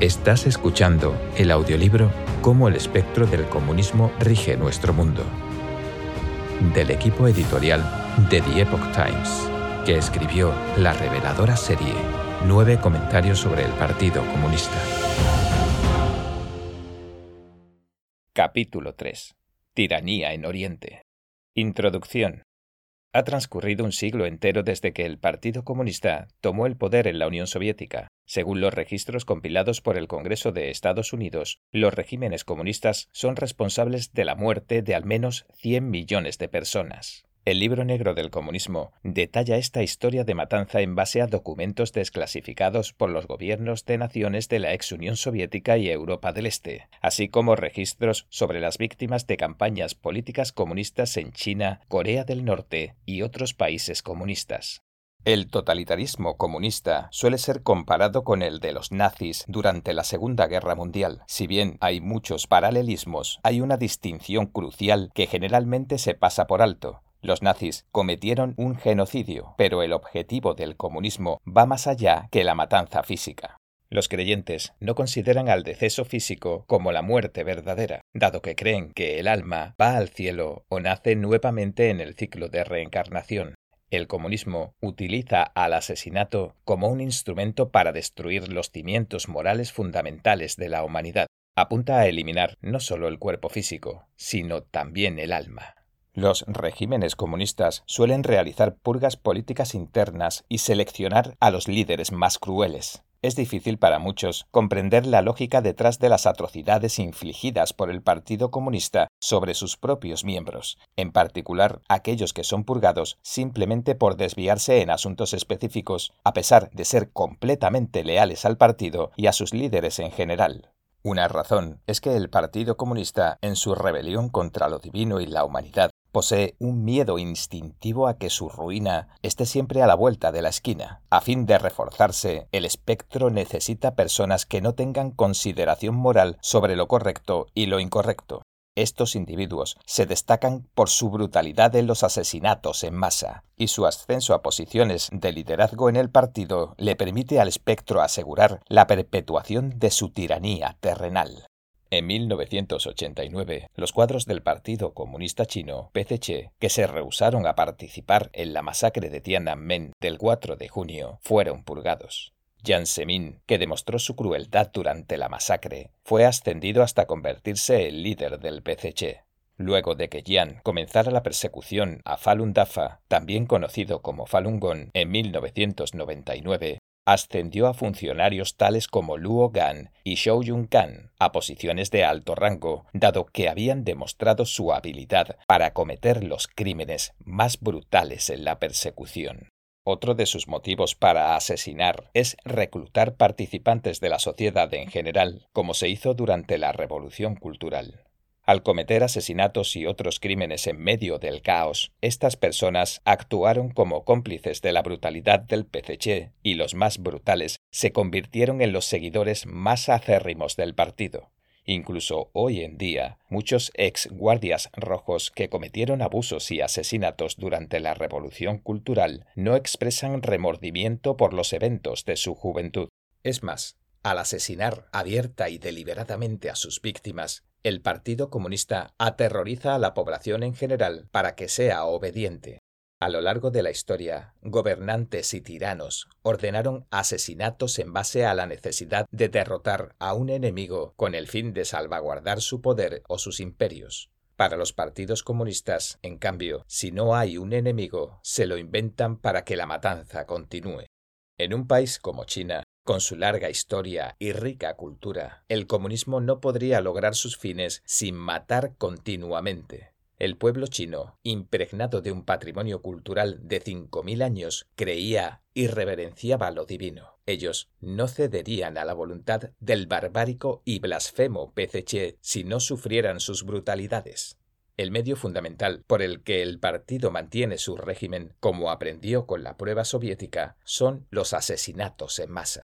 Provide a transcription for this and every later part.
Estás escuchando el audiolibro Cómo el espectro del comunismo rige nuestro mundo, del equipo editorial de The Epoch Times, que escribió la reveladora serie Nueve comentarios sobre el Partido Comunista. Capítulo 3. Tiranía en Oriente. Introducción. Ha transcurrido un siglo entero desde que el Partido Comunista tomó el poder en la Unión Soviética. Según los registros compilados por el Congreso de Estados Unidos, los regímenes comunistas son responsables de la muerte de al menos 100 millones de personas. El libro negro del comunismo detalla esta historia de matanza en base a documentos desclasificados por los gobiernos de naciones de la ex Unión Soviética y Europa del Este, así como registros sobre las víctimas de campañas políticas comunistas en China, Corea del Norte y otros países comunistas. El totalitarismo comunista suele ser comparado con el de los nazis durante la Segunda Guerra Mundial. Si bien hay muchos paralelismos, hay una distinción crucial que generalmente se pasa por alto. Los nazis cometieron un genocidio, pero el objetivo del comunismo va más allá que la matanza física. Los creyentes no consideran al deceso físico como la muerte verdadera, dado que creen que el alma va al cielo o nace nuevamente en el ciclo de reencarnación. El comunismo utiliza al asesinato como un instrumento para destruir los cimientos morales fundamentales de la humanidad. Apunta a eliminar no solo el cuerpo físico, sino también el alma. Los regímenes comunistas suelen realizar purgas políticas internas y seleccionar a los líderes más crueles. Es difícil para muchos comprender la lógica detrás de las atrocidades infligidas por el Partido Comunista sobre sus propios miembros, en particular aquellos que son purgados simplemente por desviarse en asuntos específicos, a pesar de ser completamente leales al partido y a sus líderes en general. Una razón es que el Partido Comunista, en su rebelión contra lo divino y la humanidad, Posee un miedo instintivo a que su ruina esté siempre a la vuelta de la esquina. A fin de reforzarse, el espectro necesita personas que no tengan consideración moral sobre lo correcto y lo incorrecto. Estos individuos se destacan por su brutalidad en los asesinatos en masa, y su ascenso a posiciones de liderazgo en el partido le permite al espectro asegurar la perpetuación de su tiranía terrenal. En 1989, los cuadros del Partido Comunista Chino, PCC, que se rehusaron a participar en la masacre de Tiananmen del 4 de junio, fueron purgados. Jiang Zemin, que demostró su crueldad durante la masacre, fue ascendido hasta convertirse en líder del PCC. Luego de que Jiang comenzara la persecución a Falun Dafa, también conocido como Falun Gong, en 1999, ascendió a funcionarios tales como Luo Gan y Shou Yun Kan a posiciones de alto rango, dado que habían demostrado su habilidad para cometer los crímenes más brutales en la persecución. Otro de sus motivos para asesinar es reclutar participantes de la sociedad en general, como se hizo durante la Revolución Cultural. Al cometer asesinatos y otros crímenes en medio del caos, estas personas actuaron como cómplices de la brutalidad del PCC y los más brutales se convirtieron en los seguidores más acérrimos del partido. Incluso hoy en día, muchos ex guardias rojos que cometieron abusos y asesinatos durante la Revolución Cultural no expresan remordimiento por los eventos de su juventud. Es más, al asesinar abierta y deliberadamente a sus víctimas, el Partido Comunista aterroriza a la población en general para que sea obediente. A lo largo de la historia, gobernantes y tiranos ordenaron asesinatos en base a la necesidad de derrotar a un enemigo con el fin de salvaguardar su poder o sus imperios. Para los partidos comunistas, en cambio, si no hay un enemigo, se lo inventan para que la matanza continúe. En un país como China, con su larga historia y rica cultura, el comunismo no podría lograr sus fines sin matar continuamente. El pueblo chino, impregnado de un patrimonio cultural de 5.000 años, creía y reverenciaba lo divino. Ellos no cederían a la voluntad del barbárico y blasfemo PCC si no sufrieran sus brutalidades. El medio fundamental por el que el partido mantiene su régimen, como aprendió con la prueba soviética, son los asesinatos en masa.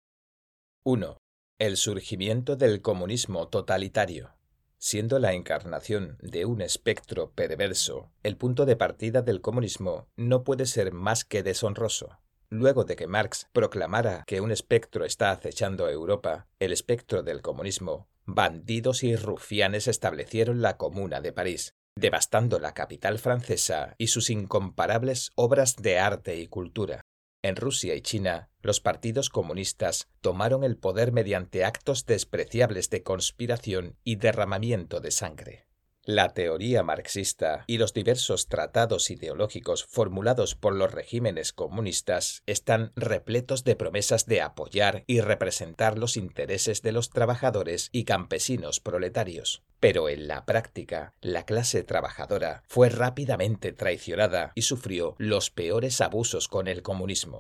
1. El surgimiento del comunismo totalitario. Siendo la encarnación de un espectro perverso, el punto de partida del comunismo no puede ser más que deshonroso. luego de que Marx proclamara que un espectro está acechando a Europa, el espectro del comunismo, bandidos y rufianes establecieron la Comuna de París, devastando la capital francesa y sus incomparables obras de arte y cultura. En Rusia y China, los partidos comunistas tomaron el poder mediante actos despreciables de conspiración y derramamiento de sangre. La teoría marxista y los diversos tratados ideológicos formulados por los regímenes comunistas están repletos de promesas de apoyar y representar los intereses de los trabajadores y campesinos proletarios. Pero en la práctica, la clase trabajadora fue rápidamente traicionada y sufrió los peores abusos con el comunismo.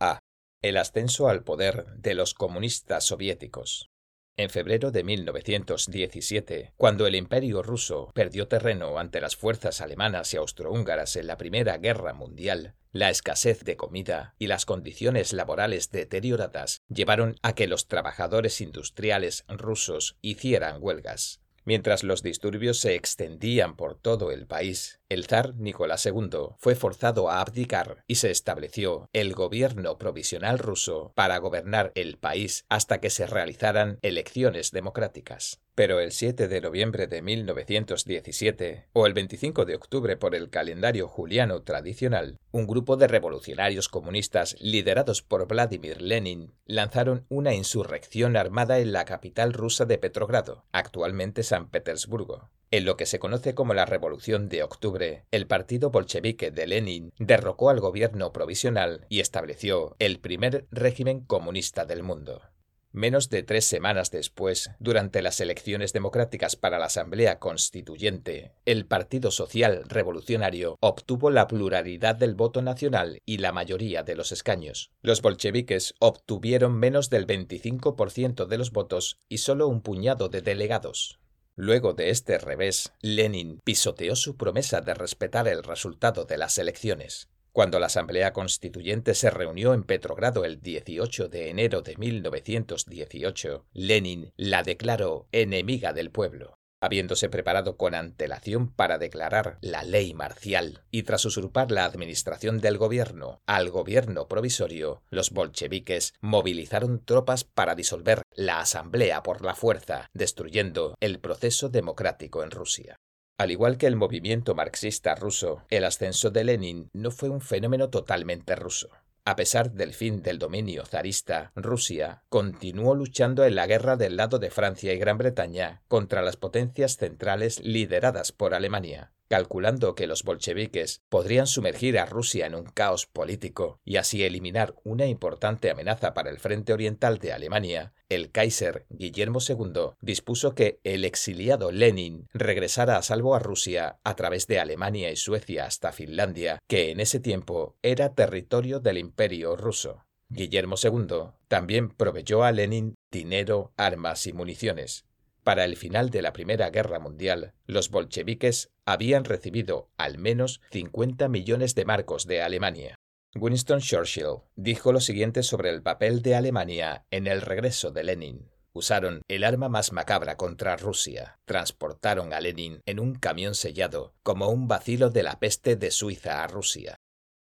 A. El ascenso al poder de los comunistas soviéticos. En febrero de 1917, cuando el imperio ruso perdió terreno ante las fuerzas alemanas y austrohúngaras en la Primera Guerra Mundial, la escasez de comida y las condiciones laborales deterioradas llevaron a que los trabajadores industriales rusos hicieran huelgas. Mientras los disturbios se extendían por todo el país, el zar Nicolás II fue forzado a abdicar y se estableció el gobierno provisional ruso para gobernar el país hasta que se realizaran elecciones democráticas pero el 7 de noviembre de 1917 o el 25 de octubre por el calendario juliano tradicional, un grupo de revolucionarios comunistas liderados por Vladimir Lenin lanzaron una insurrección armada en la capital rusa de Petrogrado, actualmente San Petersburgo. En lo que se conoce como la Revolución de Octubre, el partido bolchevique de Lenin derrocó al gobierno provisional y estableció el primer régimen comunista del mundo. Menos de tres semanas después, durante las elecciones democráticas para la Asamblea Constituyente, el Partido Social Revolucionario obtuvo la pluralidad del voto nacional y la mayoría de los escaños. Los bolcheviques obtuvieron menos del 25% de los votos y solo un puñado de delegados. Luego de este revés, Lenin pisoteó su promesa de respetar el resultado de las elecciones. Cuando la Asamblea Constituyente se reunió en Petrogrado el 18 de enero de 1918, Lenin la declaró enemiga del pueblo. Habiéndose preparado con antelación para declarar la ley marcial y tras usurpar la administración del gobierno al gobierno provisorio, los bolcheviques movilizaron tropas para disolver la asamblea por la fuerza, destruyendo el proceso democrático en Rusia. Al igual que el movimiento marxista ruso, el ascenso de Lenin no fue un fenómeno totalmente ruso. A pesar del fin del dominio zarista, Rusia continuó luchando en la guerra del lado de Francia y Gran Bretaña contra las potencias centrales lideradas por Alemania calculando que los bolcheviques podrían sumergir a Rusia en un caos político y así eliminar una importante amenaza para el frente oriental de Alemania, el Kaiser Guillermo II dispuso que el exiliado Lenin regresara a salvo a Rusia a través de Alemania y Suecia hasta Finlandia, que en ese tiempo era territorio del imperio ruso. Guillermo II también proveyó a Lenin dinero, armas y municiones. Para el final de la Primera Guerra Mundial, los bolcheviques habían recibido al menos 50 millones de marcos de Alemania. Winston Churchill dijo lo siguiente sobre el papel de Alemania en el regreso de Lenin. Usaron el arma más macabra contra Rusia. Transportaron a Lenin en un camión sellado, como un vacilo de la peste de Suiza a Rusia.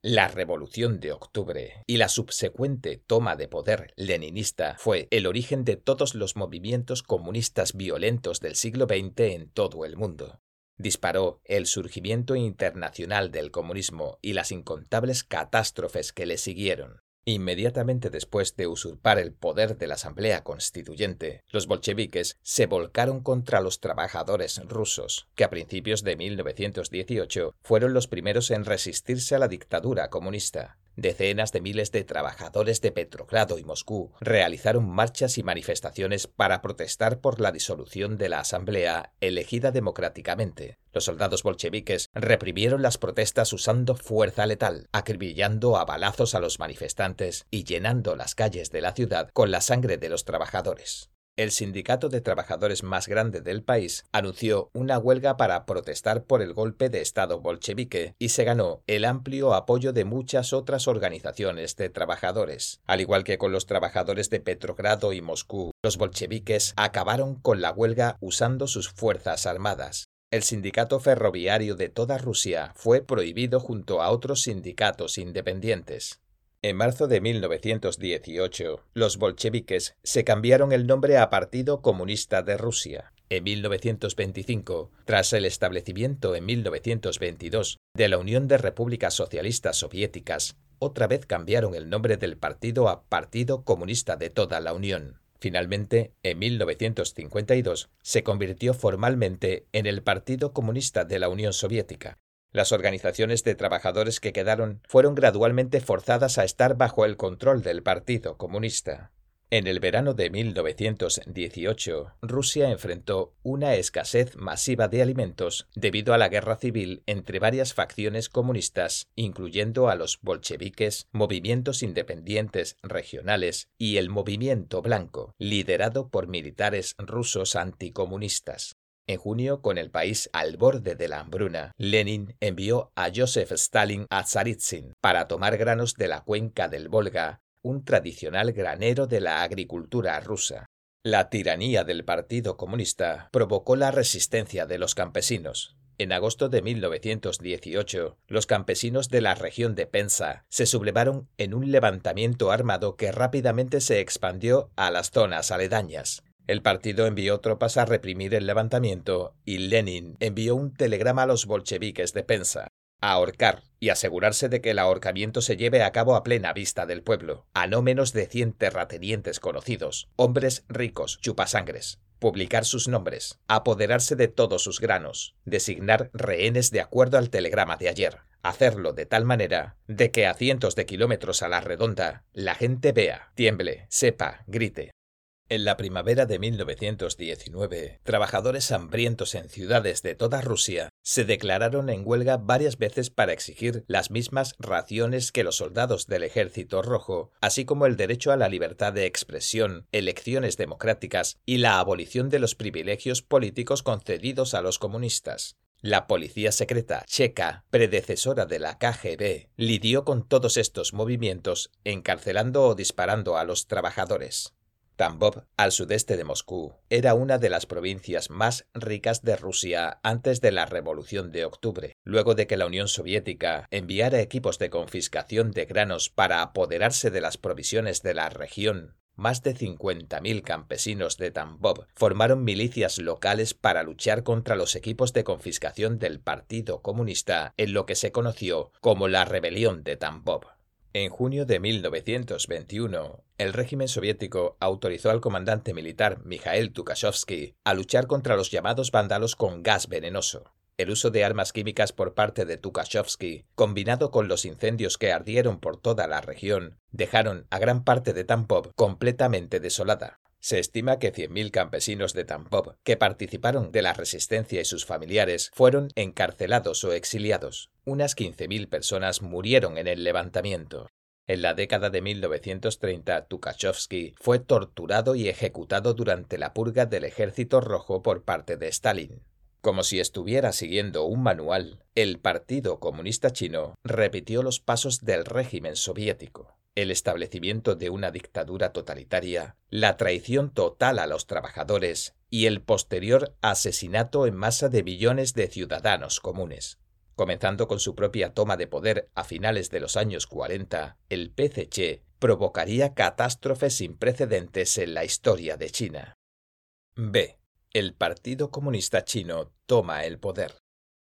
La Revolución de Octubre y la subsecuente toma de poder leninista fue el origen de todos los movimientos comunistas violentos del siglo XX en todo el mundo. Disparó el surgimiento internacional del comunismo y las incontables catástrofes que le siguieron. Inmediatamente después de usurpar el poder de la Asamblea Constituyente, los bolcheviques se volcaron contra los trabajadores rusos, que a principios de 1918 fueron los primeros en resistirse a la dictadura comunista. Decenas de miles de trabajadores de Petrogrado y Moscú realizaron marchas y manifestaciones para protestar por la disolución de la Asamblea elegida democráticamente. Los soldados bolcheviques reprimieron las protestas usando fuerza letal, acribillando a balazos a los manifestantes y llenando las calles de la ciudad con la sangre de los trabajadores el sindicato de trabajadores más grande del país anunció una huelga para protestar por el golpe de Estado bolchevique y se ganó el amplio apoyo de muchas otras organizaciones de trabajadores. Al igual que con los trabajadores de Petrogrado y Moscú, los bolcheviques acabaron con la huelga usando sus fuerzas armadas. El sindicato ferroviario de toda Rusia fue prohibido junto a otros sindicatos independientes. En marzo de 1918, los bolcheviques se cambiaron el nombre a Partido Comunista de Rusia. En 1925, tras el establecimiento en 1922 de la Unión de Repúblicas Socialistas Soviéticas, otra vez cambiaron el nombre del partido a Partido Comunista de toda la Unión. Finalmente, en 1952, se convirtió formalmente en el Partido Comunista de la Unión Soviética, las organizaciones de trabajadores que quedaron fueron gradualmente forzadas a estar bajo el control del Partido Comunista. En el verano de 1918, Rusia enfrentó una escasez masiva de alimentos debido a la guerra civil entre varias facciones comunistas, incluyendo a los bolcheviques, movimientos independientes regionales y el movimiento blanco, liderado por militares rusos anticomunistas. En junio, con el país al borde de la hambruna, Lenin envió a Joseph Stalin a Tsaritsyn para tomar granos de la cuenca del Volga, un tradicional granero de la agricultura rusa. La tiranía del Partido Comunista provocó la resistencia de los campesinos. En agosto de 1918, los campesinos de la región de Pensa se sublevaron en un levantamiento armado que rápidamente se expandió a las zonas aledañas. El partido envió tropas a reprimir el levantamiento y Lenin envió un telegrama a los bolcheviques de Pensa a ahorcar y asegurarse de que el ahorcamiento se lleve a cabo a plena vista del pueblo, a no menos de cien terratenientes conocidos, hombres ricos, chupasangres, publicar sus nombres, apoderarse de todos sus granos, designar rehenes de acuerdo al telegrama de ayer, hacerlo de tal manera de que a cientos de kilómetros a la redonda la gente vea, tiemble, sepa, grite, en la primavera de 1919, trabajadores hambrientos en ciudades de toda Rusia se declararon en huelga varias veces para exigir las mismas raciones que los soldados del Ejército Rojo, así como el derecho a la libertad de expresión, elecciones democráticas y la abolición de los privilegios políticos concedidos a los comunistas. La policía secreta checa, predecesora de la KGB, lidió con todos estos movimientos, encarcelando o disparando a los trabajadores. Tambov, al sudeste de Moscú, era una de las provincias más ricas de Rusia antes de la Revolución de Octubre, luego de que la Unión Soviética enviara equipos de confiscación de granos para apoderarse de las provisiones de la región. Más de 50.000 campesinos de Tambov formaron milicias locales para luchar contra los equipos de confiscación del Partido Comunista en lo que se conoció como la Rebelión de Tambov. En junio de 1921, el régimen soviético autorizó al comandante militar Mikhail Tukhachovsky a luchar contra los llamados vándalos con gas venenoso. El uso de armas químicas por parte de Tukhachovsky, combinado con los incendios que ardieron por toda la región, dejaron a gran parte de Tampov completamente desolada. Se estima que 100.000 campesinos de Tampov que participaron de la resistencia y sus familiares fueron encarcelados o exiliados. Unas 15.000 personas murieron en el levantamiento. En la década de 1930, Tukhachovsky fue torturado y ejecutado durante la purga del Ejército Rojo por parte de Stalin. Como si estuviera siguiendo un manual, el Partido Comunista Chino repitió los pasos del régimen soviético el establecimiento de una dictadura totalitaria, la traición total a los trabajadores y el posterior asesinato en masa de millones de ciudadanos comunes. Comenzando con su propia toma de poder a finales de los años 40, el PCC provocaría catástrofes sin precedentes en la historia de China. B. El Partido Comunista Chino toma el poder.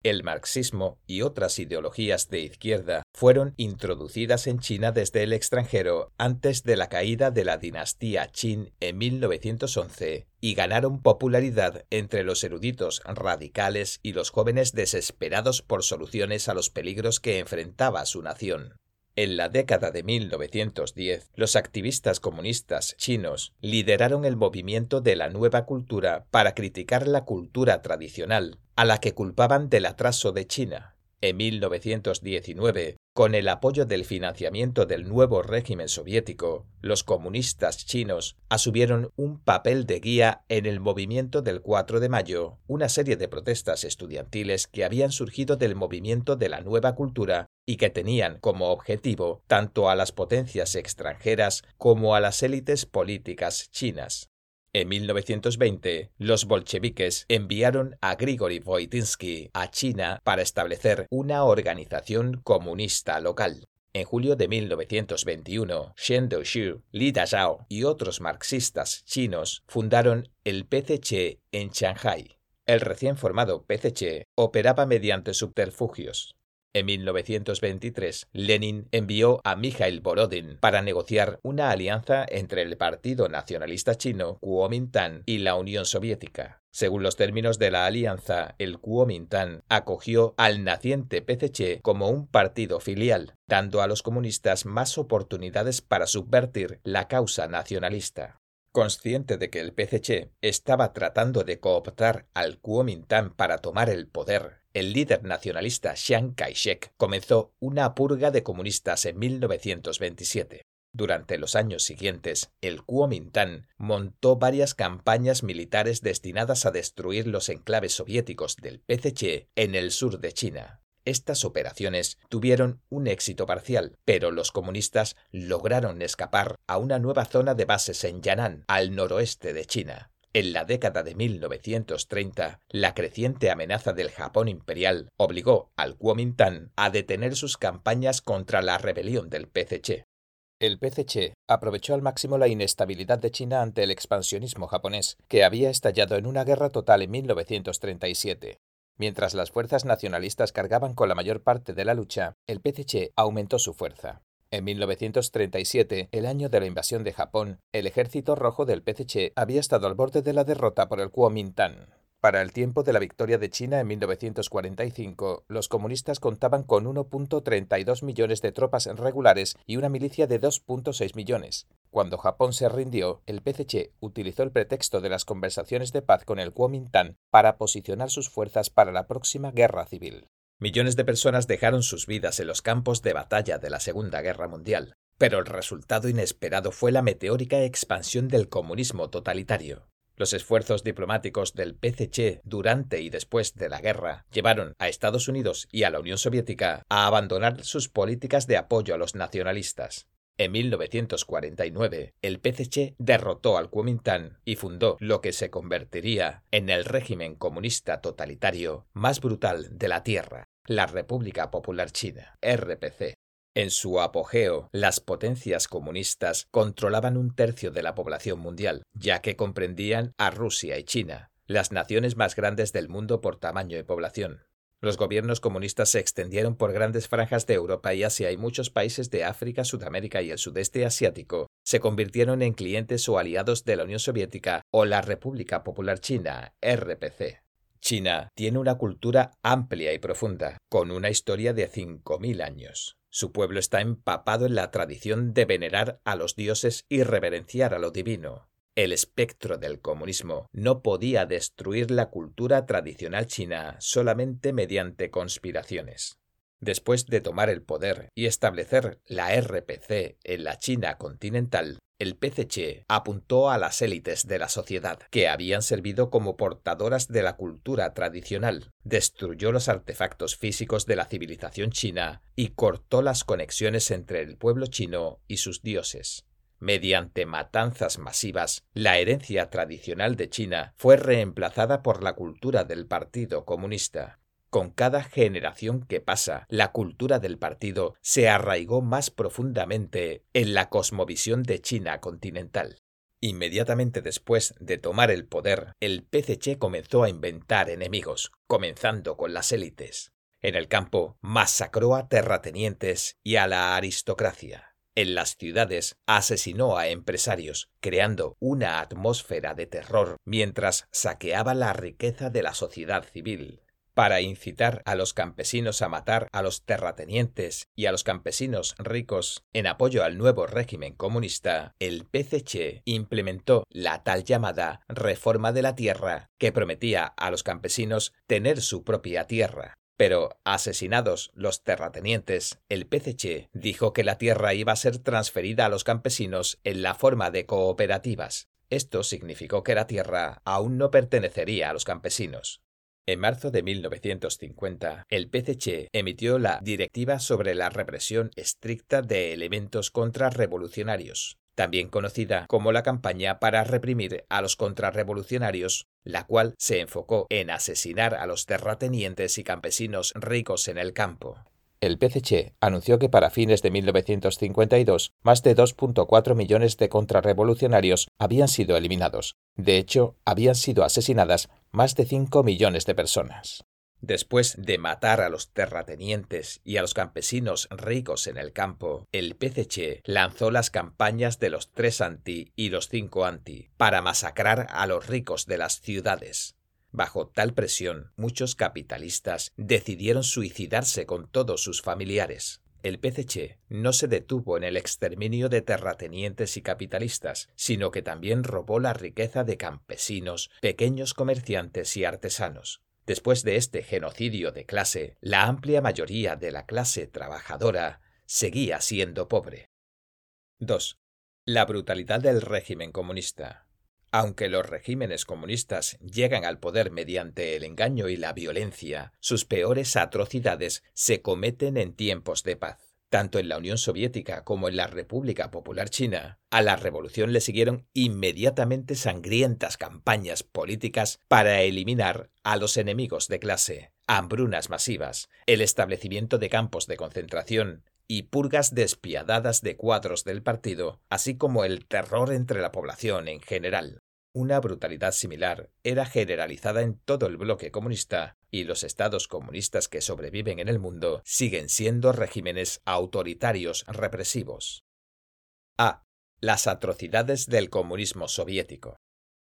El marxismo y otras ideologías de izquierda fueron introducidas en China desde el extranjero antes de la caída de la dinastía Qin en 1911 y ganaron popularidad entre los eruditos radicales y los jóvenes desesperados por soluciones a los peligros que enfrentaba su nación. En la década de 1910, los activistas comunistas chinos lideraron el movimiento de la nueva cultura para criticar la cultura tradicional, a la que culpaban del atraso de China. En 1919, con el apoyo del financiamiento del nuevo régimen soviético, los comunistas chinos asumieron un papel de guía en el movimiento del 4 de mayo, una serie de protestas estudiantiles que habían surgido del movimiento de la nueva cultura y que tenían como objetivo tanto a las potencias extranjeras como a las élites políticas chinas. En 1920, los bolcheviques enviaron a Grigori Voitinsky a China para establecer una organización comunista local. En julio de 1921, Shen Doushu, Li Dazhao y otros marxistas chinos fundaron el PCC en Shanghai. El recién formado PCC operaba mediante subterfugios. En 1923, Lenin envió a Mikhail Borodin para negociar una alianza entre el Partido Nacionalista Chino, Kuomintang, y la Unión Soviética. Según los términos de la alianza, el Kuomintang acogió al naciente PCC como un partido filial, dando a los comunistas más oportunidades para subvertir la causa nacionalista. Consciente de que el PCC estaba tratando de cooptar al Kuomintang para tomar el poder, el líder nacionalista Chiang Kai-shek comenzó una purga de comunistas en 1927. Durante los años siguientes, el Kuomintang montó varias campañas militares destinadas a destruir los enclaves soviéticos del PCC en el sur de China. Estas operaciones tuvieron un éxito parcial, pero los comunistas lograron escapar a una nueva zona de bases en Yan'an, al noroeste de China. En la década de 1930, la creciente amenaza del Japón imperial obligó al Kuomintang a detener sus campañas contra la rebelión del PCC. El PCC aprovechó al máximo la inestabilidad de China ante el expansionismo japonés, que había estallado en una guerra total en 1937. Mientras las fuerzas nacionalistas cargaban con la mayor parte de la lucha, el PCC aumentó su fuerza. En 1937, el año de la invasión de Japón, el ejército rojo del PCC había estado al borde de la derrota por el Kuomintang. Para el tiempo de la victoria de China en 1945, los comunistas contaban con 1.32 millones de tropas regulares y una milicia de 2.6 millones. Cuando Japón se rindió, el PCC utilizó el pretexto de las conversaciones de paz con el Kuomintang para posicionar sus fuerzas para la próxima guerra civil. Millones de personas dejaron sus vidas en los campos de batalla de la Segunda Guerra Mundial, pero el resultado inesperado fue la meteórica expansión del comunismo totalitario. Los esfuerzos diplomáticos del PCC durante y después de la guerra llevaron a Estados Unidos y a la Unión Soviética a abandonar sus políticas de apoyo a los nacionalistas. En 1949, el PCC derrotó al Kuomintang y fundó lo que se convertiría en el régimen comunista totalitario más brutal de la Tierra, la República Popular China, RPC. En su apogeo, las potencias comunistas controlaban un tercio de la población mundial, ya que comprendían a Rusia y China, las naciones más grandes del mundo por tamaño y población. Los gobiernos comunistas se extendieron por grandes franjas de Europa y Asia y muchos países de África, Sudamérica y el sudeste asiático se convirtieron en clientes o aliados de la Unión Soviética o la República Popular China, RPC. China tiene una cultura amplia y profunda, con una historia de 5.000 años. Su pueblo está empapado en la tradición de venerar a los dioses y reverenciar a lo divino. El espectro del comunismo no podía destruir la cultura tradicional china solamente mediante conspiraciones. Después de tomar el poder y establecer la RPC en la China continental, el PCC apuntó a las élites de la sociedad, que habían servido como portadoras de la cultura tradicional, destruyó los artefactos físicos de la civilización china y cortó las conexiones entre el pueblo chino y sus dioses. Mediante matanzas masivas, la herencia tradicional de China fue reemplazada por la cultura del Partido Comunista. Con cada generación que pasa, la cultura del partido se arraigó más profundamente en la cosmovisión de China continental. Inmediatamente después de tomar el poder, el PCC comenzó a inventar enemigos, comenzando con las élites. En el campo, masacró a terratenientes y a la aristocracia. En las ciudades asesinó a empresarios, creando una atmósfera de terror mientras saqueaba la riqueza de la sociedad civil. Para incitar a los campesinos a matar a los terratenientes y a los campesinos ricos en apoyo al nuevo régimen comunista, el PCC implementó la tal llamada reforma de la tierra que prometía a los campesinos tener su propia tierra, pero, asesinados los terratenientes, el PCC dijo que la tierra iba a ser transferida a los campesinos en la forma de cooperativas. Esto significó que la tierra aún no pertenecería a los campesinos. En marzo de 1950, el PCC emitió la Directiva sobre la represión estricta de elementos contrarrevolucionarios, también conocida como la campaña para reprimir a los contrarrevolucionarios, la cual se enfocó en asesinar a los terratenientes y campesinos ricos en el campo. el PCC anunció que para fines de 1952 más de 2.4 millones de contrarrevolucionarios habían sido eliminados. De hecho, habían sido asesinadas más de 5 millones de personas. Después de matar a los terratenientes y a los campesinos ricos en el campo, el PCC lanzó las campañas de los tres anti y los cinco anti para masacrar a los ricos de las ciudades. Bajo tal presión, muchos capitalistas decidieron suicidarse con todos sus familiares. El PCC no se detuvo en el exterminio de terratenientes y capitalistas, sino que también robó la riqueza de campesinos, pequeños comerciantes y artesanos. Después de este genocidio de clase, la amplia mayoría de la clase trabajadora seguía siendo pobre. 2. La brutalidad del régimen comunista. Aunque los regímenes comunistas llegan al poder mediante el engaño y la violencia, sus peores atrocidades se cometen en tiempos de paz. Tanto en la Unión Soviética como en la República Popular China, a la revolución le siguieron inmediatamente sangrientas campañas políticas para eliminar a los enemigos de clase, hambrunas masivas, el establecimiento de campos de concentración, y purgas despiadadas de cuadros del partido, así como el terror entre la población en general. Una brutalidad similar era generalizada en todo el bloque comunista y los estados comunistas que sobreviven en el mundo siguen siendo regímenes autoritarios represivos. A. Las atrocidades del comunismo soviético.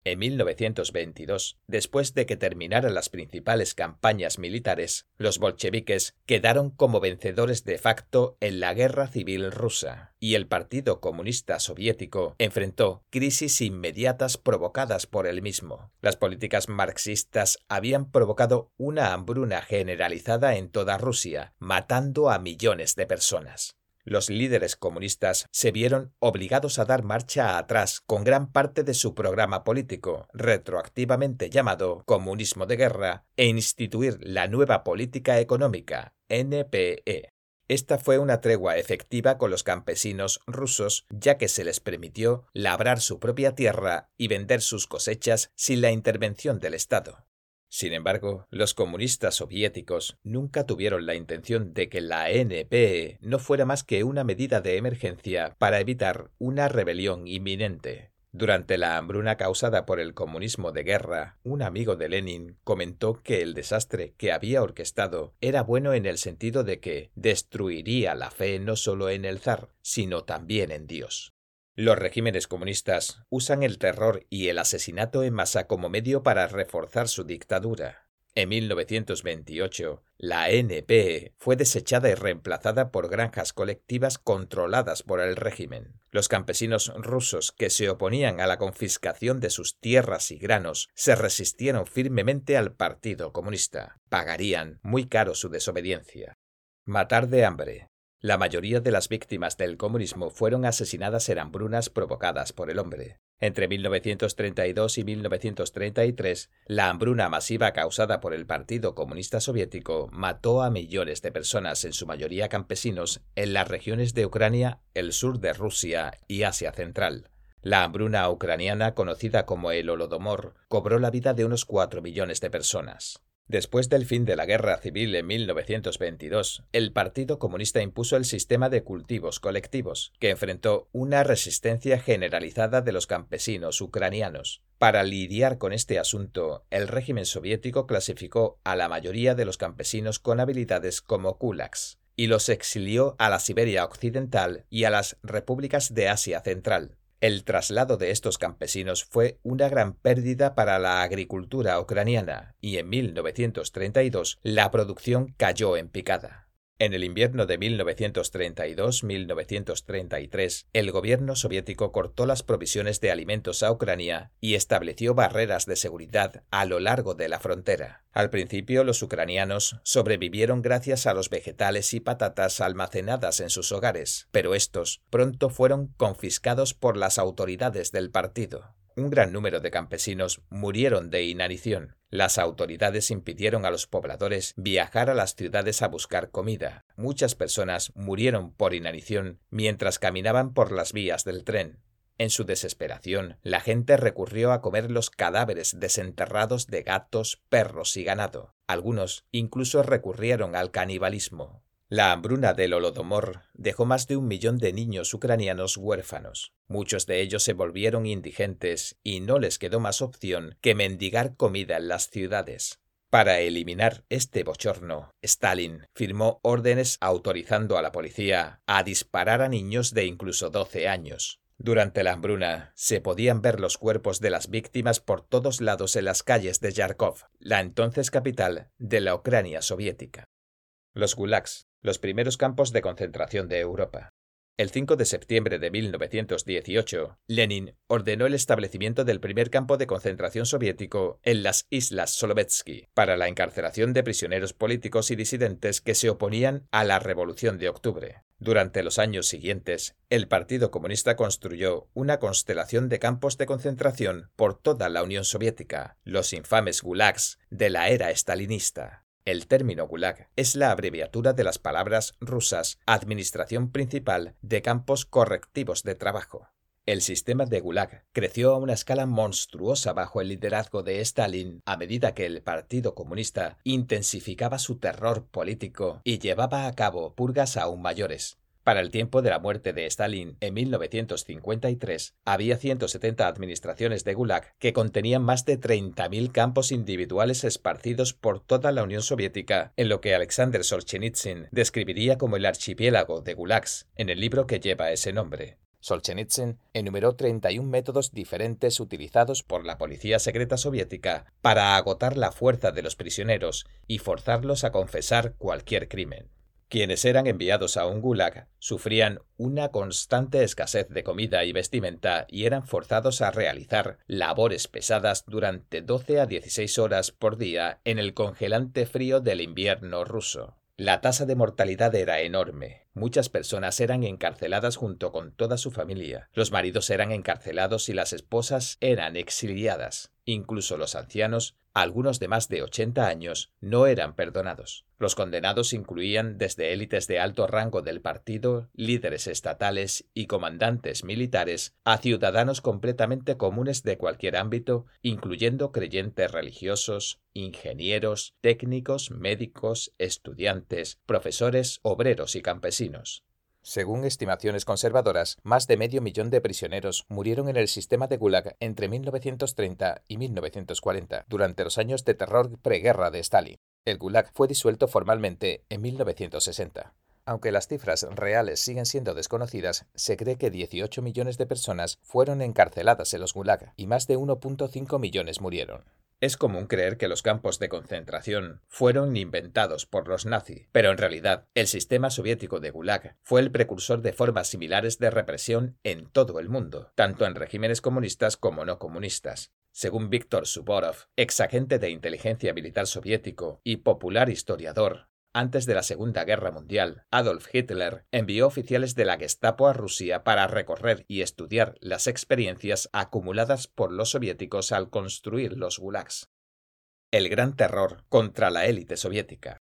En 1922, después de que terminaran las principales campañas militares, los bolcheviques quedaron como vencedores de facto en la guerra civil rusa, y el Partido Comunista Soviético enfrentó crisis inmediatas provocadas por el mismo. Las políticas marxistas habían provocado una hambruna generalizada en toda Rusia, matando a millones de personas los líderes comunistas se vieron obligados a dar marcha atrás con gran parte de su programa político, retroactivamente llamado comunismo de guerra, e instituir la nueva política económica, NPE. Esta fue una tregua efectiva con los campesinos rusos, ya que se les permitió labrar su propia tierra y vender sus cosechas sin la intervención del Estado. Sin embargo, los comunistas soviéticos nunca tuvieron la intención de que la NPE no fuera más que una medida de emergencia para evitar una rebelión inminente. Durante la hambruna causada por el comunismo de guerra, un amigo de Lenin comentó que el desastre que había orquestado era bueno en el sentido de que destruiría la fe no solo en el zar, sino también en Dios. Los regímenes comunistas usan el terror y el asesinato en masa como medio para reforzar su dictadura. En 1928, la NPE fue desechada y reemplazada por granjas colectivas controladas por el régimen. Los campesinos rusos que se oponían a la confiscación de sus tierras y granos se resistieron firmemente al Partido Comunista. Pagarían muy caro su desobediencia. Matar de hambre, la mayoría de las víctimas del comunismo fueron asesinadas en hambrunas provocadas por el hombre. Entre 1932 y 1933, la hambruna masiva causada por el Partido Comunista Soviético mató a millones de personas, en su mayoría campesinos, en las regiones de Ucrania, el sur de Rusia y Asia Central. La hambruna ucraniana, conocida como el Holodomor, cobró la vida de unos 4 millones de personas. Después del fin de la guerra civil en 1922, el Partido Comunista impuso el sistema de cultivos colectivos, que enfrentó una resistencia generalizada de los campesinos ucranianos. Para lidiar con este asunto, el régimen soviético clasificó a la mayoría de los campesinos con habilidades como kulaks y los exilió a la Siberia Occidental y a las repúblicas de Asia Central. El traslado de estos campesinos fue una gran pérdida para la agricultura ucraniana y en 1932 la producción cayó en picada. En el invierno de 1932-1933, el gobierno soviético cortó las provisiones de alimentos a Ucrania y estableció barreras de seguridad a lo largo de la frontera. Al principio, los ucranianos sobrevivieron gracias a los vegetales y patatas almacenadas en sus hogares, pero estos pronto fueron confiscados por las autoridades del partido. Un gran número de campesinos murieron de inanición. Las autoridades impidieron a los pobladores viajar a las ciudades a buscar comida. Muchas personas murieron por inanición mientras caminaban por las vías del tren. En su desesperación, la gente recurrió a comer los cadáveres desenterrados de gatos, perros y ganado. Algunos incluso recurrieron al canibalismo. La hambruna del Holodomor dejó más de un millón de niños ucranianos huérfanos. Muchos de ellos se volvieron indigentes y no les quedó más opción que mendigar comida en las ciudades. Para eliminar este bochorno, Stalin firmó órdenes autorizando a la policía a disparar a niños de incluso 12 años. Durante la hambruna se podían ver los cuerpos de las víctimas por todos lados en las calles de Yarkov, la entonces capital de la Ucrania soviética. Los gulags, los primeros campos de concentración de Europa. El 5 de septiembre de 1918, Lenin ordenó el establecimiento del primer campo de concentración soviético en las Islas Solovetsky para la encarcelación de prisioneros políticos y disidentes que se oponían a la Revolución de Octubre. Durante los años siguientes, el Partido Comunista construyó una constelación de campos de concentración por toda la Unión Soviética, los infames gulags de la era estalinista. El término Gulag es la abreviatura de las palabras rusas Administración Principal de Campos Correctivos de Trabajo. El sistema de Gulag creció a una escala monstruosa bajo el liderazgo de Stalin a medida que el Partido Comunista intensificaba su terror político y llevaba a cabo purgas aún mayores. Para el tiempo de la muerte de Stalin en 1953, había 170 administraciones de Gulag que contenían más de 30.000 campos individuales esparcidos por toda la Unión Soviética, en lo que Alexander Solzhenitsyn describiría como el archipiélago de Gulags, en el libro que lleva ese nombre. Solzhenitsyn enumeró 31 métodos diferentes utilizados por la policía secreta soviética para agotar la fuerza de los prisioneros y forzarlos a confesar cualquier crimen. Quienes eran enviados a un gulag sufrían una constante escasez de comida y vestimenta y eran forzados a realizar labores pesadas durante 12 a 16 horas por día en el congelante frío del invierno ruso. La tasa de mortalidad era enorme. Muchas personas eran encarceladas junto con toda su familia. Los maridos eran encarcelados y las esposas eran exiliadas. Incluso los ancianos, algunos de más de 80 años, no eran perdonados. Los condenados incluían desde élites de alto rango del partido, líderes estatales y comandantes militares, a ciudadanos completamente comunes de cualquier ámbito, incluyendo creyentes religiosos, ingenieros, técnicos, médicos, estudiantes, profesores, obreros y campesinos. Según estimaciones conservadoras, más de medio millón de prisioneros murieron en el sistema de Gulag entre 1930 y 1940, durante los años de terror preguerra de Stalin. El Gulag fue disuelto formalmente en 1960. Aunque las cifras reales siguen siendo desconocidas, se cree que 18 millones de personas fueron encarceladas en los Gulag y más de 1.5 millones murieron. Es común creer que los campos de concentración fueron inventados por los nazis, pero en realidad el sistema soviético de Gulag fue el precursor de formas similares de represión en todo el mundo, tanto en regímenes comunistas como no comunistas. Según Víctor Suvorov, ex agente de inteligencia militar soviético y popular historiador, antes de la Segunda Guerra Mundial, Adolf Hitler envió oficiales de la Gestapo a Rusia para recorrer y estudiar las experiencias acumuladas por los soviéticos al construir los gulags. El gran terror contra la élite soviética.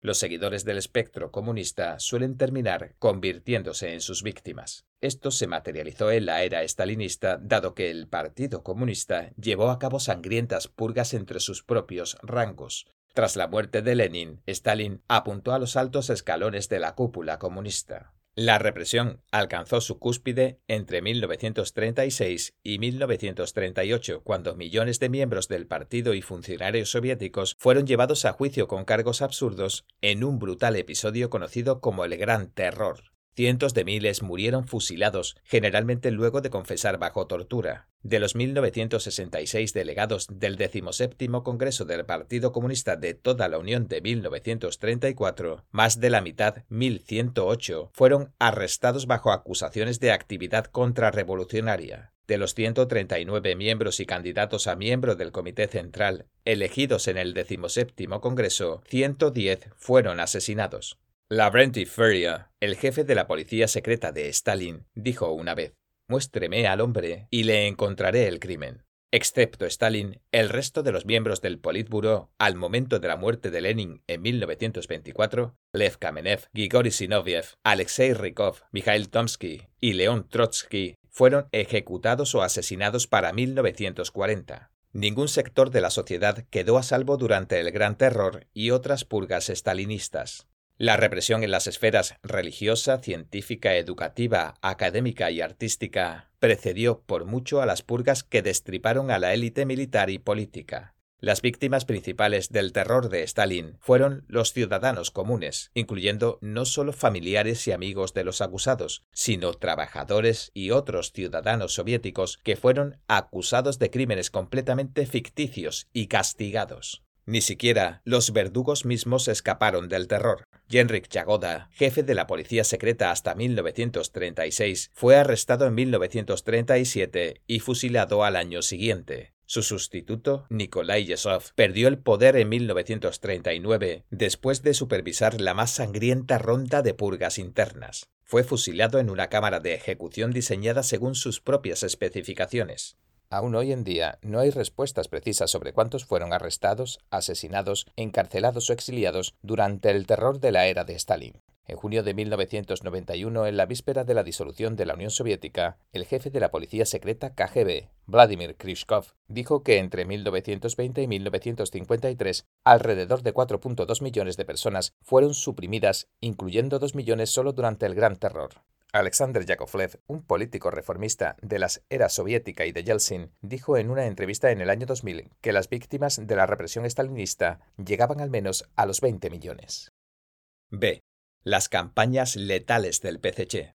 Los seguidores del espectro comunista suelen terminar convirtiéndose en sus víctimas. Esto se materializó en la era estalinista, dado que el Partido Comunista llevó a cabo sangrientas purgas entre sus propios rangos, tras la muerte de Lenin, Stalin apuntó a los altos escalones de la cúpula comunista. La represión alcanzó su cúspide entre 1936 y 1938, cuando millones de miembros del partido y funcionarios soviéticos fueron llevados a juicio con cargos absurdos en un brutal episodio conocido como el Gran Terror. Cientos de miles murieron fusilados, generalmente luego de confesar bajo tortura. De los 1966 delegados del 17 Congreso del Partido Comunista de toda la Unión de 1934, más de la mitad, 1108, fueron arrestados bajo acusaciones de actividad contrarrevolucionaria. De los 139 miembros y candidatos a miembro del Comité Central elegidos en el 17 Congreso, 110 fueron asesinados. Lavrenti Feria, el jefe de la policía secreta de Stalin, dijo una vez, Muéstreme al hombre y le encontraré el crimen. Excepto Stalin, el resto de los miembros del Politburo, al momento de la muerte de Lenin en 1924, Lev Kamenev, Grigori Sinoviev, Alexei Rykov, Mikhail Tomsky y León Trotsky, fueron ejecutados o asesinados para 1940. Ningún sector de la sociedad quedó a salvo durante el Gran Terror y otras purgas estalinistas. La represión en las esferas religiosa, científica, educativa, académica y artística precedió por mucho a las purgas que destriparon a la élite militar y política. Las víctimas principales del terror de Stalin fueron los ciudadanos comunes, incluyendo no solo familiares y amigos de los acusados, sino trabajadores y otros ciudadanos soviéticos que fueron acusados de crímenes completamente ficticios y castigados. Ni siquiera los verdugos mismos escaparon del terror. Henrik Jagoda, jefe de la policía secreta hasta 1936, fue arrestado en 1937 y fusilado al año siguiente. Su sustituto, Nikolai Yesov, perdió el poder en 1939 después de supervisar la más sangrienta ronda de purgas internas. Fue fusilado en una cámara de ejecución diseñada según sus propias especificaciones. Aún hoy en día no hay respuestas precisas sobre cuántos fueron arrestados, asesinados, encarcelados o exiliados durante el terror de la era de Stalin. En junio de 1991, en la víspera de la disolución de la Unión Soviética, el jefe de la policía secreta KGB, Vladimir Krishkov, dijo que entre 1920 y 1953 alrededor de 4.2 millones de personas fueron suprimidas, incluyendo 2 millones solo durante el Gran Terror. Alexander Yakovlev, un político reformista de las eras soviética y de Yeltsin, dijo en una entrevista en el año 2000 que las víctimas de la represión estalinista llegaban al menos a los 20 millones. B. Las campañas letales del PCC.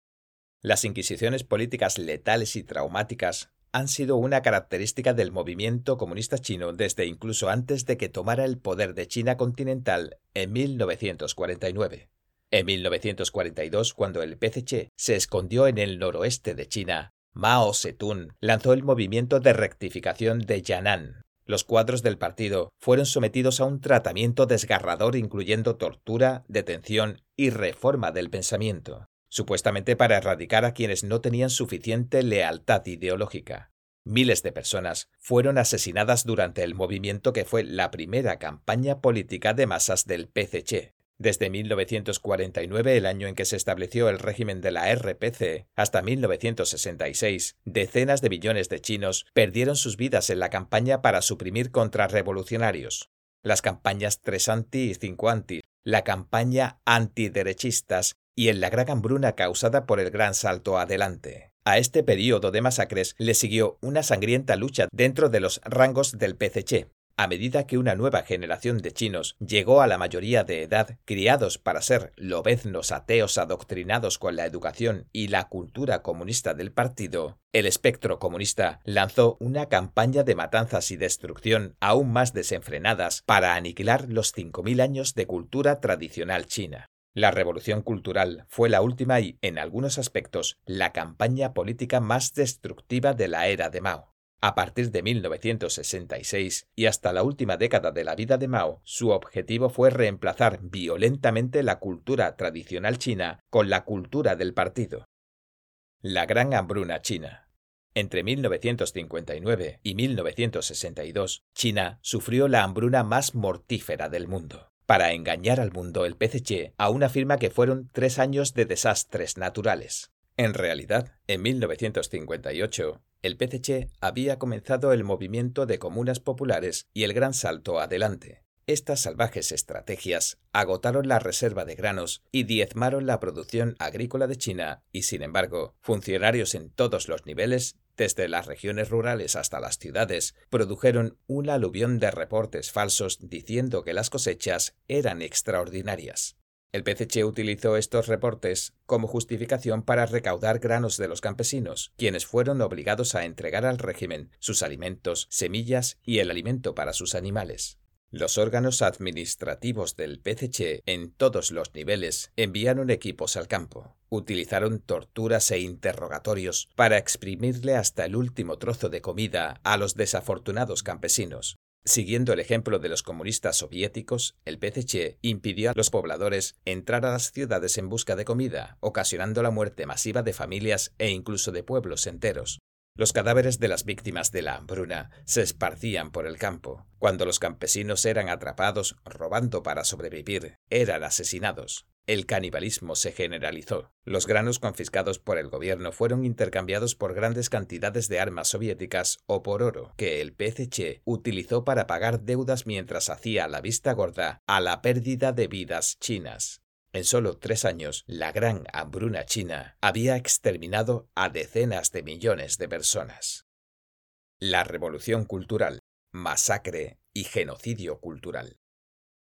Las inquisiciones políticas letales y traumáticas han sido una característica del movimiento comunista chino desde incluso antes de que tomara el poder de China continental en 1949. En 1942, cuando el PCC se escondió en el noroeste de China, Mao Zedong lanzó el movimiento de rectificación de Yan'an. Los cuadros del partido fueron sometidos a un tratamiento desgarrador incluyendo tortura, detención y reforma del pensamiento, supuestamente para erradicar a quienes no tenían suficiente lealtad ideológica. Miles de personas fueron asesinadas durante el movimiento que fue la primera campaña política de masas del PCC. Desde 1949, el año en que se estableció el régimen de la RPC, hasta 1966, decenas de millones de chinos perdieron sus vidas en la campaña para suprimir contrarrevolucionarios. Las campañas Tres Anti y Cinco Anti, la campaña antiderechistas y en la gran hambruna causada por el Gran Salto Adelante. A este periodo de masacres le siguió una sangrienta lucha dentro de los rangos del PCC, a medida que una nueva generación de chinos llegó a la mayoría de edad, criados para ser lobeznos ateos adoctrinados con la educación y la cultura comunista del partido, el espectro comunista lanzó una campaña de matanzas y destrucción aún más desenfrenadas para aniquilar los 5.000 años de cultura tradicional china. La revolución cultural fue la última y, en algunos aspectos, la campaña política más destructiva de la era de Mao. A partir de 1966 y hasta la última década de la vida de Mao, su objetivo fue reemplazar violentamente la cultura tradicional china con la cultura del partido. La Gran Hambruna China. Entre 1959 y 1962, China sufrió la hambruna más mortífera del mundo. Para engañar al mundo, el PCC aún afirma que fueron tres años de desastres naturales. En realidad, en 1958, el PCC había comenzado el movimiento de comunas populares y el gran salto adelante. Estas salvajes estrategias agotaron la reserva de granos y diezmaron la producción agrícola de China y, sin embargo, funcionarios en todos los niveles, desde las regiones rurales hasta las ciudades, produjeron un aluvión de reportes falsos diciendo que las cosechas eran extraordinarias. El PCC utilizó estos reportes como justificación para recaudar granos de los campesinos, quienes fueron obligados a entregar al régimen sus alimentos, semillas y el alimento para sus animales. Los órganos administrativos del PCC en todos los niveles enviaron equipos al campo. Utilizaron torturas e interrogatorios para exprimirle hasta el último trozo de comida a los desafortunados campesinos, Siguiendo el ejemplo de los comunistas soviéticos, el PCC impidió a los pobladores entrar a las ciudades en busca de comida, ocasionando la muerte masiva de familias e incluso de pueblos enteros. Los cadáveres de las víctimas de la hambruna se esparcían por el campo. Cuando los campesinos eran atrapados robando para sobrevivir, eran asesinados el canibalismo se generalizó. Los granos confiscados por el gobierno fueron intercambiados por grandes cantidades de armas soviéticas o por oro, que el PCC utilizó para pagar deudas mientras hacía la vista gorda a la pérdida de vidas chinas. En solo tres años, la gran hambruna china había exterminado a decenas de millones de personas. La revolución cultural, masacre y genocidio cultural.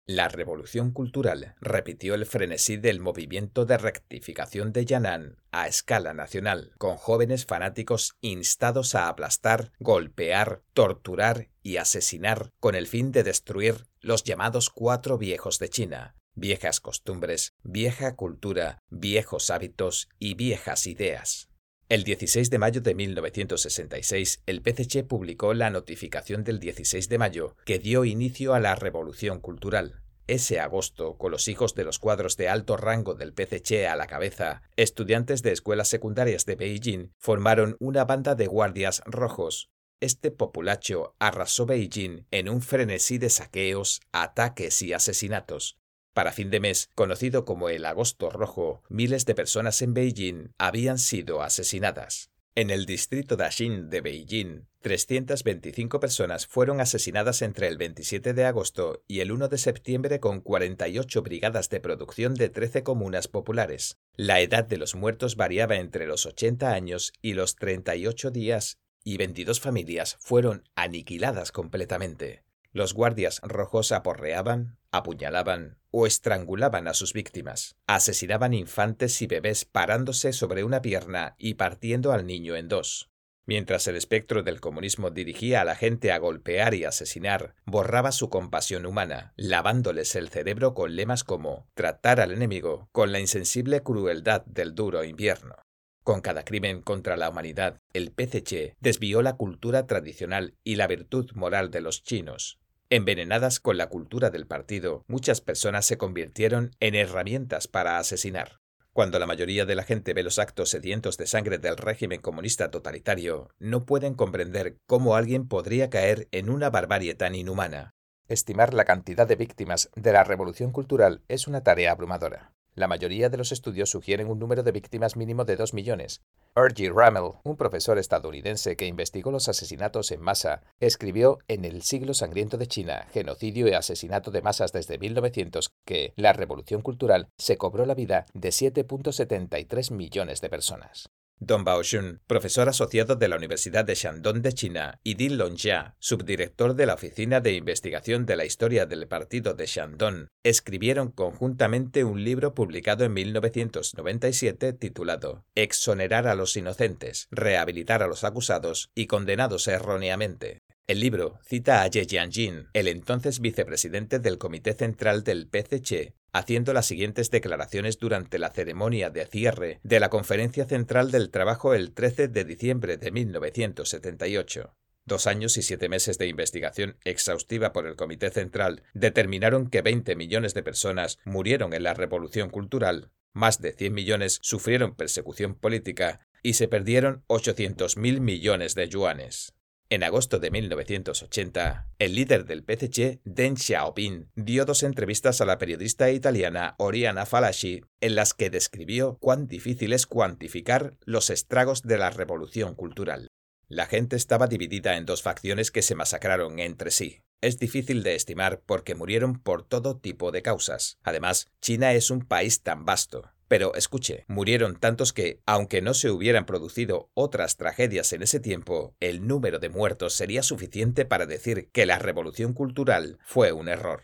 La revolución cultural repitió el frenesí del movimiento de rectificación de Yan'an a escala nacional, con jóvenes fanáticos instados a aplastar, golpear, torturar y asesinar con el fin de destruir los llamados cuatro viejos de China, viejas costumbres, vieja cultura, viejos hábitos y viejas ideas. El 16 de mayo de 1966, el PCC publicó la notificación del 16 de mayo que dio inicio a la Revolución Cultural. Ese agosto, con los hijos de los cuadros de alto rango del PCC a la cabeza, estudiantes de escuelas secundarias de Beijing formaron una banda de guardias rojos. Este populacho arrasó Beijing en un frenesí de saqueos, ataques y asesinatos. Para fin de mes, conocido como el Agosto Rojo, miles de personas en Beijing habían sido asesinadas. En el distrito Daxing de Beijing, 325 personas fueron asesinadas entre el 27 de agosto y el 1 de septiembre con 48 brigadas de producción de 13 comunas populares. La edad de los muertos variaba entre los 80 años y los 38 días y 22 familias fueron aniquiladas completamente. Los guardias rojos aporreaban, apuñalaban o estrangulaban a sus víctimas. Asesinaban infantes y bebés parándose sobre una pierna y partiendo al niño en dos. Mientras el espectro del comunismo dirigía a la gente a golpear y asesinar, borraba su compasión humana, lavándoles el cerebro con lemas como tratar al enemigo con la insensible crueldad del duro invierno. Con cada crimen contra la humanidad, el PCC desvió la cultura tradicional y la virtud moral de los chinos, Envenenadas con la cultura del partido, muchas personas se convirtieron en herramientas para asesinar. Cuando la mayoría de la gente ve los actos sedientos de sangre del régimen comunista totalitario, no pueden comprender cómo alguien podría caer en una barbarie tan inhumana. Estimar la cantidad de víctimas de la revolución cultural es una tarea abrumadora. La mayoría de los estudios sugieren un número de víctimas mínimo de 2 millones. R.G. Rammel, un profesor estadounidense que investigó los asesinatos en masa, escribió en El siglo sangriento de China, genocidio y asesinato de masas desde 1900, que la revolución cultural se cobró la vida de 7.73 millones de personas. Don Baoxun, profesor asociado de la Universidad de Shandong de China, y Din Longjia, subdirector de la Oficina de Investigación de la Historia del Partido de Shandong, escribieron conjuntamente un libro publicado en 1997 titulado Exonerar a los inocentes, rehabilitar a los acusados y condenados erróneamente. El libro cita a Ye Jianjin, el entonces vicepresidente del Comité Central del PCC, haciendo las siguientes declaraciones durante la ceremonia de cierre de la Conferencia Central del Trabajo el 13 de diciembre de 1978. Dos años y siete meses de investigación exhaustiva por el Comité Central determinaron que 20 millones de personas murieron en la Revolución Cultural, más de 100 millones sufrieron persecución política y se perdieron 800.000 millones de yuanes. En agosto de 1980, el líder del PCC, Deng Xiaoping, dio dos entrevistas a la periodista italiana Oriana Falaschi en las que describió cuán difícil es cuantificar los estragos de la revolución cultural. La gente estaba dividida en dos facciones que se masacraron entre sí. Es difícil de estimar porque murieron por todo tipo de causas. Además, China es un país tan vasto, pero escuche, murieron tantos que, aunque no se hubieran producido otras tragedias en ese tiempo, el número de muertos sería suficiente para decir que la revolución cultural fue un error.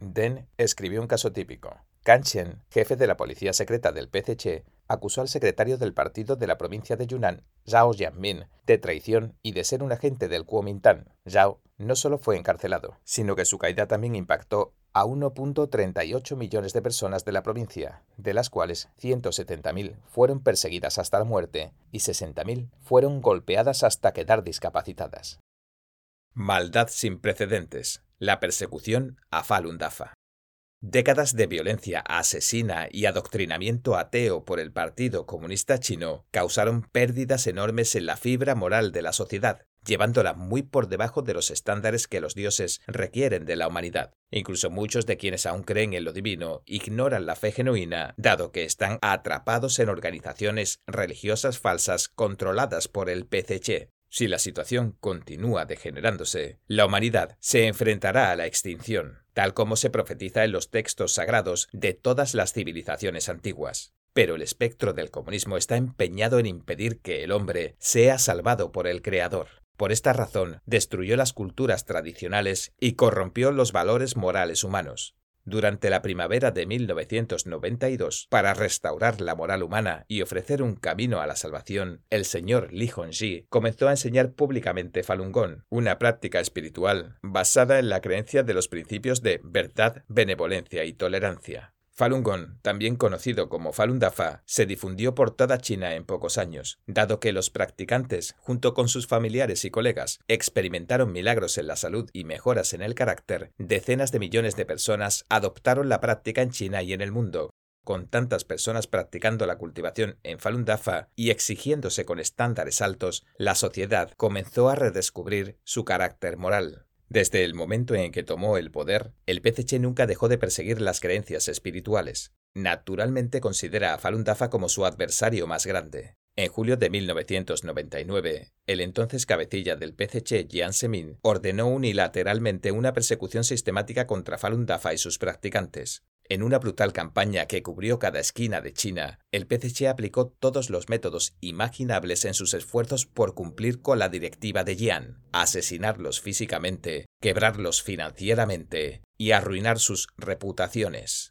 Den escribió un caso típico. Kan Chen, jefe de la policía secreta del PCC, acusó al secretario del partido de la provincia de Yunnan, Zhao Jianmin, de traición y de ser un agente del Kuomintang. Zhao no solo fue encarcelado, sino que su caída también impactó a 1.38 millones de personas de la provincia, de las cuales 170.000 fueron perseguidas hasta la muerte y 60.000 fueron golpeadas hasta quedar discapacitadas. Maldad sin precedentes. La persecución a Falun Dafa. Décadas de violencia asesina y adoctrinamiento ateo por el Partido Comunista Chino causaron pérdidas enormes en la fibra moral de la sociedad, llevándola muy por debajo de los estándares que los dioses requieren de la humanidad. Incluso muchos de quienes aún creen en lo divino ignoran la fe genuina, dado que están atrapados en organizaciones religiosas falsas controladas por el PCC. Si la situación continúa degenerándose, la humanidad se enfrentará a la extinción tal como se profetiza en los textos sagrados de todas las civilizaciones antiguas. Pero el espectro del comunismo está empeñado en impedir que el hombre sea salvado por el Creador. Por esta razón, destruyó las culturas tradicionales y corrompió los valores morales humanos durante la primavera de 1992 para restaurar la moral humana y ofrecer un camino a la salvación, el señor Li Hongji comenzó a enseñar públicamente Falun Gong, una práctica espiritual basada en la creencia de los principios de verdad, benevolencia y tolerancia. Falun Gong, también conocido como Falun Dafa, se difundió por toda China en pocos años, dado que los practicantes, junto con sus familiares y colegas, experimentaron milagros en la salud y mejoras en el carácter, decenas de millones de personas adoptaron la práctica en China y en el mundo, con tantas personas practicando la cultivación en Falun Dafa y exigiéndose con estándares altos, la sociedad comenzó a redescubrir su carácter moral. Desde el momento en que tomó el poder, el PCC nunca dejó de perseguir las creencias espirituales. Naturalmente considera a Falun Dafa como su adversario más grande. En julio de 1999, el entonces cabecilla del PCC, Jian Zemin, ordenó unilateralmente una persecución sistemática contra Falun Dafa y sus practicantes. En una brutal campaña que cubrió cada esquina de China, el PCC aplicó todos los métodos imaginables en sus esfuerzos por cumplir con la directiva de Jian, asesinarlos físicamente, quebrarlos financieramente y arruinar sus reputaciones.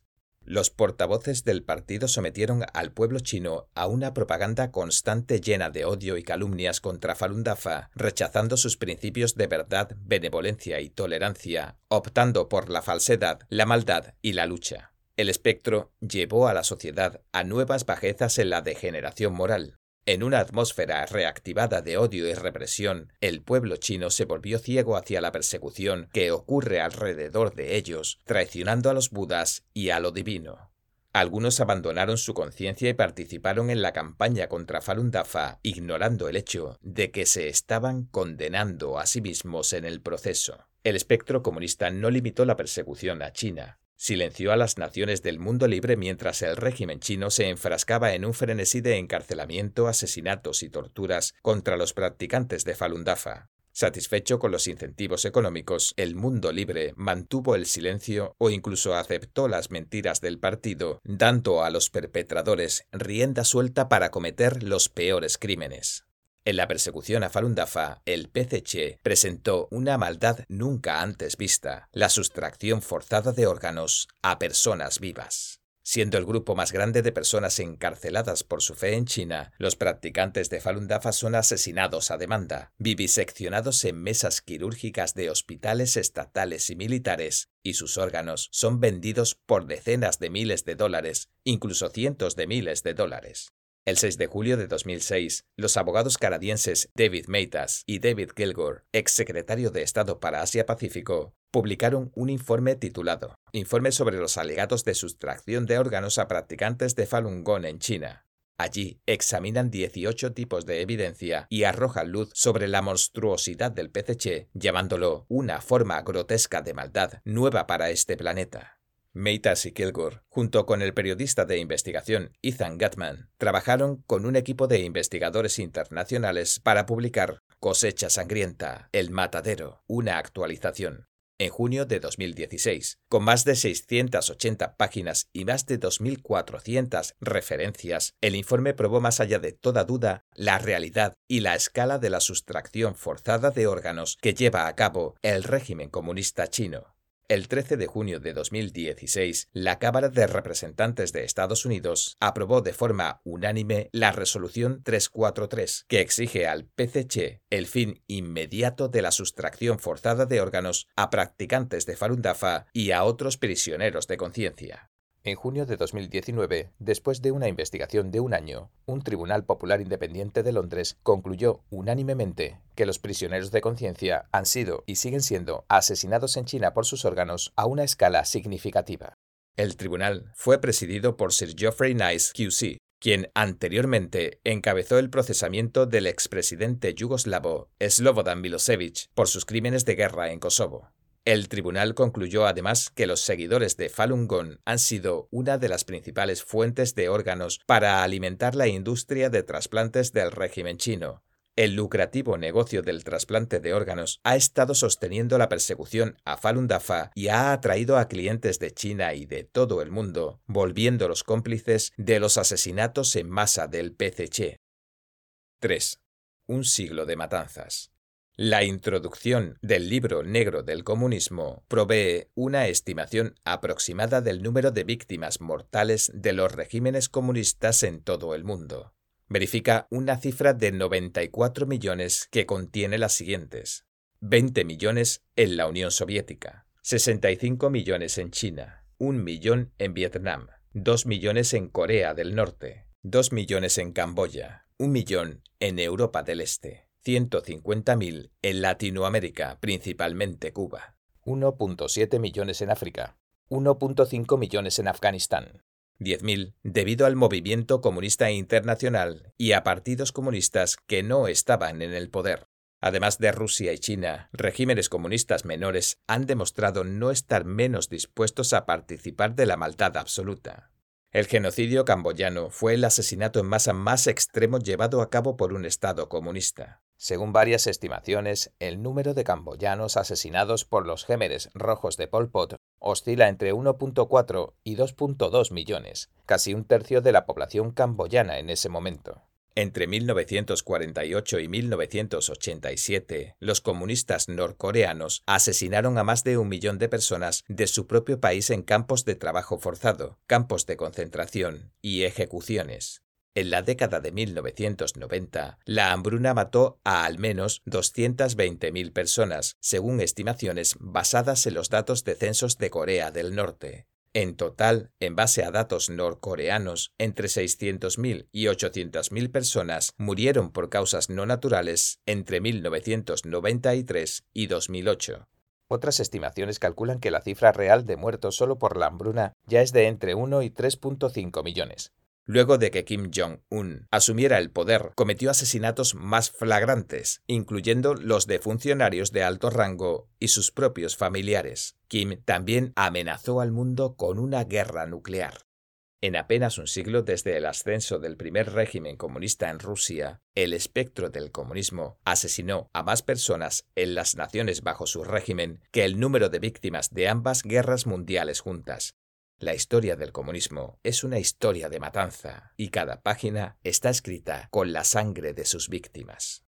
Los portavoces del partido sometieron al pueblo chino a una propaganda constante llena de odio y calumnias contra Falun Dafa, rechazando sus principios de verdad, benevolencia y tolerancia, optando por la falsedad, la maldad y la lucha. El espectro llevó a la sociedad a nuevas bajezas en la degeneración moral. En una atmósfera reactivada de odio y represión, el pueblo chino se volvió ciego hacia la persecución que ocurre alrededor de ellos, traicionando a los budas y a lo divino. Algunos abandonaron su conciencia y participaron en la campaña contra Falun Dafa, ignorando el hecho de que se estaban condenando a sí mismos en el proceso. El espectro comunista no limitó la persecución a China silenció a las naciones del mundo libre mientras el régimen chino se enfrascaba en un frenesí de encarcelamiento, asesinatos y torturas contra los practicantes de Falun Dafa. Satisfecho con los incentivos económicos, el mundo libre mantuvo el silencio o incluso aceptó las mentiras del partido, dando a los perpetradores rienda suelta para cometer los peores crímenes. En la persecución a Falun Dafa, el PCC presentó una maldad nunca antes vista, la sustracción forzada de órganos a personas vivas. Siendo el grupo más grande de personas encarceladas por su fe en China, los practicantes de Falun Dafa son asesinados a demanda, viviseccionados en mesas quirúrgicas de hospitales estatales y militares, y sus órganos son vendidos por decenas de miles de dólares, incluso cientos de miles de dólares. El 6 de julio de 2006, los abogados canadienses David Meitas y David Kilgore, ex secretario de Estado para Asia-Pacífico, publicaron un informe titulado Informe sobre los alegatos de sustracción de órganos a practicantes de Falun Gong en China. Allí examinan 18 tipos de evidencia y arrojan luz sobre la monstruosidad del PCC, llamándolo una forma grotesca de maldad nueva para este planeta. Meitas y Kilgore, junto con el periodista de investigación Ethan Gatman, trabajaron con un equipo de investigadores internacionales para publicar Cosecha Sangrienta, El Matadero, una actualización. En junio de 2016, con más de 680 páginas y más de 2.400 referencias, el informe probó más allá de toda duda la realidad y la escala de la sustracción forzada de órganos que lleva a cabo el régimen comunista chino. El 13 de junio de 2016, la Cámara de Representantes de Estados Unidos aprobó de forma unánime la resolución 343, que exige al PCC el fin inmediato de la sustracción forzada de órganos a practicantes de Falun Dafa y a otros prisioneros de conciencia. En junio de 2019, después de una investigación de un año, un Tribunal Popular Independiente de Londres concluyó unánimemente que los prisioneros de conciencia han sido y siguen siendo asesinados en China por sus órganos a una escala significativa. El tribunal fue presidido por Sir Geoffrey Nice QC, quien anteriormente encabezó el procesamiento del expresidente yugoslavo Slobodan Milosevic por sus crímenes de guerra en Kosovo. El tribunal concluyó además que los seguidores de Falun Gong han sido una de las principales fuentes de órganos para alimentar la industria de trasplantes del régimen chino. el lucrativo negocio del trasplante de órganos ha estado sosteniendo la persecución a Falun Dafa y ha atraído a clientes de China y de todo el mundo, volviéndolos cómplices de los asesinatos en masa del PCC. 3. Un siglo de matanzas. La introducción del libro negro del comunismo provee una estimación aproximada del número de víctimas mortales de los regímenes comunistas en todo el mundo. Verifica una cifra de 94 millones que contiene las siguientes. 20 millones en la Unión Soviética, 65 millones en China, 1 millón en Vietnam, 2 millones en Corea del Norte, 2 millones en Camboya, 1 millón en Europa del Este, 150.000 en Latinoamérica, principalmente Cuba, 1.7 millones en África, 1.5 millones en Afganistán, 10.000 debido al movimiento comunista internacional y a partidos comunistas que no estaban en el poder. Además de Rusia y China, regímenes comunistas menores han demostrado no estar menos dispuestos a participar de la maldad absoluta. El genocidio camboyano fue el asesinato en masa más extremo llevado a cabo por un Estado comunista. Según varias estimaciones, el número de camboyanos asesinados por los gémeres rojos de Pol Pot oscila entre 1.4 y 2.2 millones, casi un tercio de la población camboyana en ese momento. Entre 1948 y 1987, los comunistas norcoreanos asesinaron a más de un millón de personas de su propio país en campos de trabajo forzado, campos de concentración y ejecuciones. En la década de 1990, la hambruna mató a al menos 220.000 personas, según estimaciones basadas en los datos de censos de Corea del Norte. En total, en base a datos norcoreanos, entre 600.000 y 800.000 personas murieron por causas no naturales entre 1993 y 2008. Otras estimaciones calculan que la cifra real de muertos solo por la hambruna ya es de entre 1 y 3.5 millones. Luego de que Kim Jong-un asumiera el poder, cometió asesinatos más flagrantes, incluyendo los de funcionarios de alto rango y sus propios familiares. Kim también amenazó al mundo con una guerra nuclear. En apenas un siglo desde el ascenso del primer régimen comunista en Rusia, el espectro del comunismo asesinó a más personas en las naciones bajo su régimen que el número de víctimas de ambas guerras mundiales juntas, la historia del comunismo es una historia de matanza y cada página está escrita con la sangre de sus víctimas.